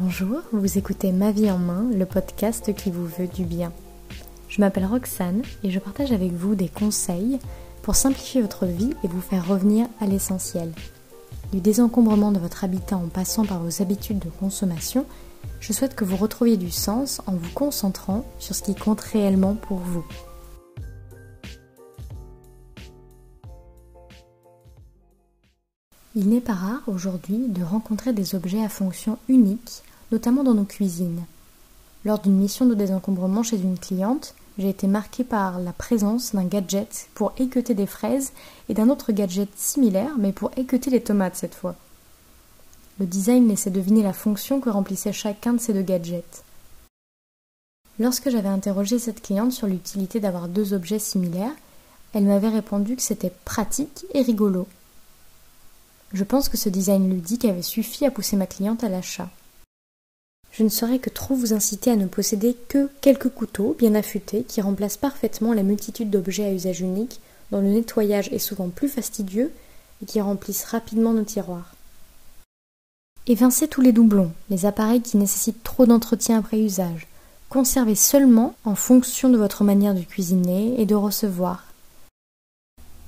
Bonjour, vous écoutez Ma vie en main, le podcast qui vous veut du bien. Je m'appelle Roxane et je partage avec vous des conseils pour simplifier votre vie et vous faire revenir à l'essentiel. Du désencombrement de votre habitat en passant par vos habitudes de consommation, je souhaite que vous retrouviez du sens en vous concentrant sur ce qui compte réellement pour vous. Il n'est pas rare aujourd'hui de rencontrer des objets à fonction unique, notamment dans nos cuisines. Lors d'une mission de désencombrement chez une cliente, j'ai été marquée par la présence d'un gadget pour équeuter des fraises et d'un autre gadget similaire mais pour équeuter les tomates cette fois. Le design laissait deviner la fonction que remplissait chacun de ces deux gadgets. Lorsque j'avais interrogé cette cliente sur l'utilité d'avoir deux objets similaires, elle m'avait répondu que c'était pratique et rigolo. Je pense que ce design ludique avait suffi à pousser ma cliente à l'achat. Je ne saurais que trop vous inciter à ne posséder que quelques couteaux bien affûtés qui remplacent parfaitement la multitude d'objets à usage unique dont le nettoyage est souvent plus fastidieux et qui remplissent rapidement nos tiroirs. Évincez tous les doublons, les appareils qui nécessitent trop d'entretien après usage. Conservez seulement en fonction de votre manière de cuisiner et de recevoir.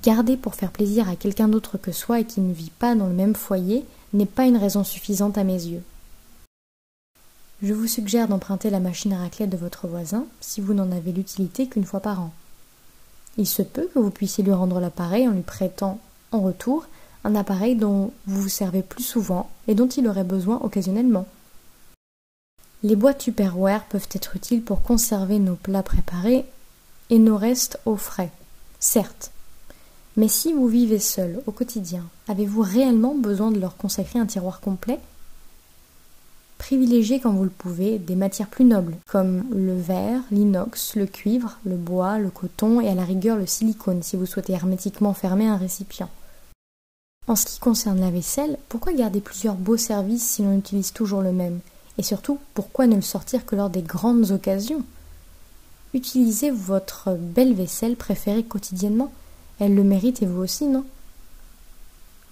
Garder pour faire plaisir à quelqu'un d'autre que soi et qui ne vit pas dans le même foyer n'est pas une raison suffisante à mes yeux. Je vous suggère d'emprunter la machine à raclette de votre voisin si vous n'en avez l'utilité qu'une fois par an. Il se peut que vous puissiez lui rendre l'appareil en lui prêtant en retour un appareil dont vous vous servez plus souvent et dont il aurait besoin occasionnellement. Les boîtes Tupperware peuvent être utiles pour conserver nos plats préparés et nos restes au frais, certes, mais si vous vivez seul au quotidien, avez-vous réellement besoin de leur consacrer un tiroir complet? Privilégiez quand vous le pouvez des matières plus nobles, comme le verre, l'inox, le cuivre, le bois, le coton et à la rigueur le silicone si vous souhaitez hermétiquement fermer un récipient. En ce qui concerne la vaisselle, pourquoi garder plusieurs beaux services si l'on utilise toujours le même? Et surtout, pourquoi ne le sortir que lors des grandes occasions? Utilisez votre belle vaisselle préférée quotidiennement elle le mérite et vous aussi, non?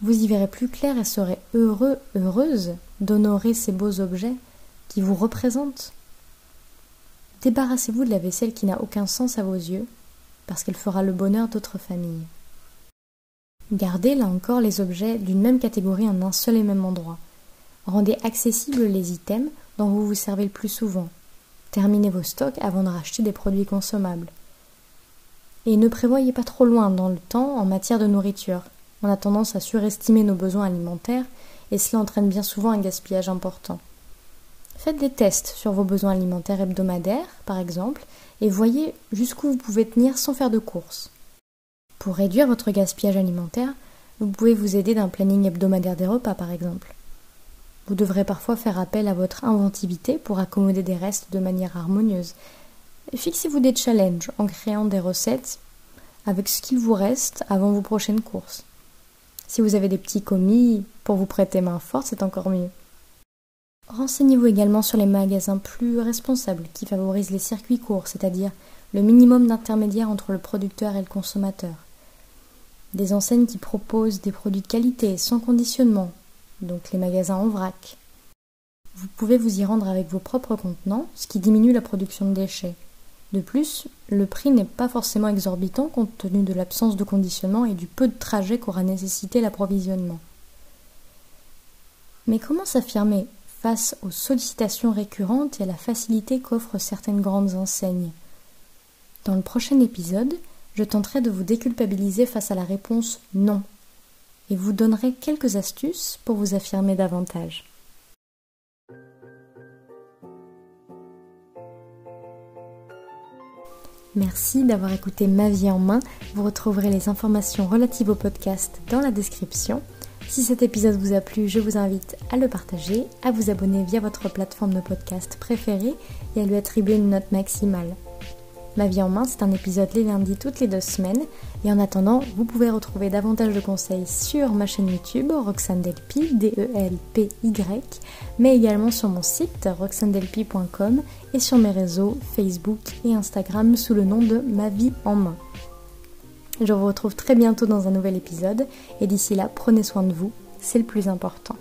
Vous y verrez plus clair et serez heureux, heureuse d'honorer ces beaux objets qui vous représentent. Débarrassez-vous de la vaisselle qui n'a aucun sens à vos yeux, parce qu'elle fera le bonheur d'autres familles. Gardez là encore les objets d'une même catégorie en un seul et même endroit. Rendez accessibles les items dont vous vous servez le plus souvent. Terminez vos stocks avant de racheter des produits consommables. Et ne prévoyez pas trop loin dans le temps en matière de nourriture. On a tendance à surestimer nos besoins alimentaires et cela entraîne bien souvent un gaspillage important. Faites des tests sur vos besoins alimentaires hebdomadaires, par exemple, et voyez jusqu'où vous pouvez tenir sans faire de courses. Pour réduire votre gaspillage alimentaire, vous pouvez vous aider d'un planning hebdomadaire des repas, par exemple. Vous devrez parfois faire appel à votre inventivité pour accommoder des restes de manière harmonieuse, Fixez-vous des challenges en créant des recettes avec ce qu'il vous reste avant vos prochaines courses. Si vous avez des petits commis pour vous prêter main forte, c'est encore mieux. Renseignez-vous également sur les magasins plus responsables qui favorisent les circuits courts, c'est-à-dire le minimum d'intermédiaire entre le producteur et le consommateur. Des enseignes qui proposent des produits de qualité, sans conditionnement, donc les magasins en vrac. Vous pouvez vous y rendre avec vos propres contenants, ce qui diminue la production de déchets. De plus, le prix n'est pas forcément exorbitant compte tenu de l'absence de conditionnement et du peu de trajet qu'aura nécessité l'approvisionnement. Mais comment s'affirmer face aux sollicitations récurrentes et à la facilité qu'offrent certaines grandes enseignes? Dans le prochain épisode, je tenterai de vous déculpabiliser face à la réponse non et vous donnerai quelques astuces pour vous affirmer davantage. Merci d'avoir écouté Ma vie en main. Vous retrouverez les informations relatives au podcast dans la description. Si cet épisode vous a plu, je vous invite à le partager, à vous abonner via votre plateforme de podcast préférée et à lui attribuer une note maximale. Ma vie en main, c'est un épisode les lundis toutes les deux semaines. Et en attendant, vous pouvez retrouver davantage de conseils sur ma chaîne YouTube, Roxane Delpy, D-E-L-P-Y, mais également sur mon site, roxandelpy.com et sur mes réseaux Facebook et Instagram sous le nom de Ma vie en main. Je vous retrouve très bientôt dans un nouvel épisode et d'ici là, prenez soin de vous, c'est le plus important.